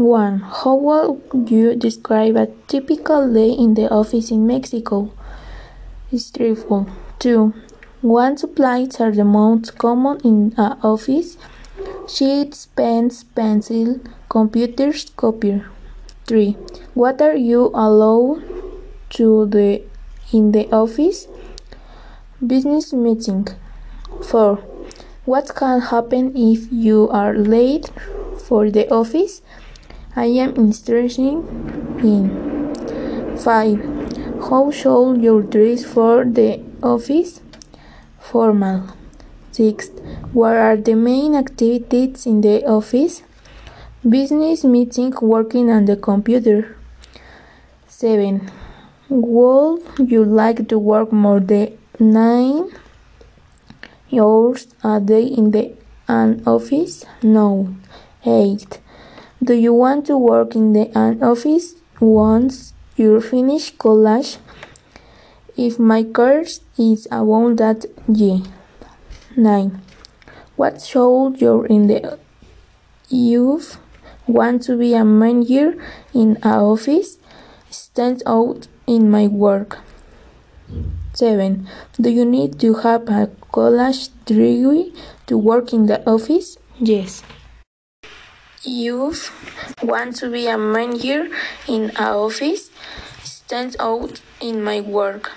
1. How would you describe a typical day in the office in Mexico? Stressful. 2. What supplies are the most common in an office? Sheets, pens, pencil, computers, copier. 3. What are you allowed to do in the office? Business meeting. 4. What can happen if you are late for the office? I am interested in. 5. How should you dress for the office? Formal. 6. What are the main activities in the office? Business meeting, working on the computer. 7. Would you like to work more than 9 hours a day in the an office? No. 8. Do you want to work in the an office once you finish college? If my course is about that, yeah. 9. What should you in the youth want to be a manager in an office? Stand out in my work. 7. Do you need to have a college degree to work in the office? Yes. Youth want to be a manager in an office? Stand out in my work.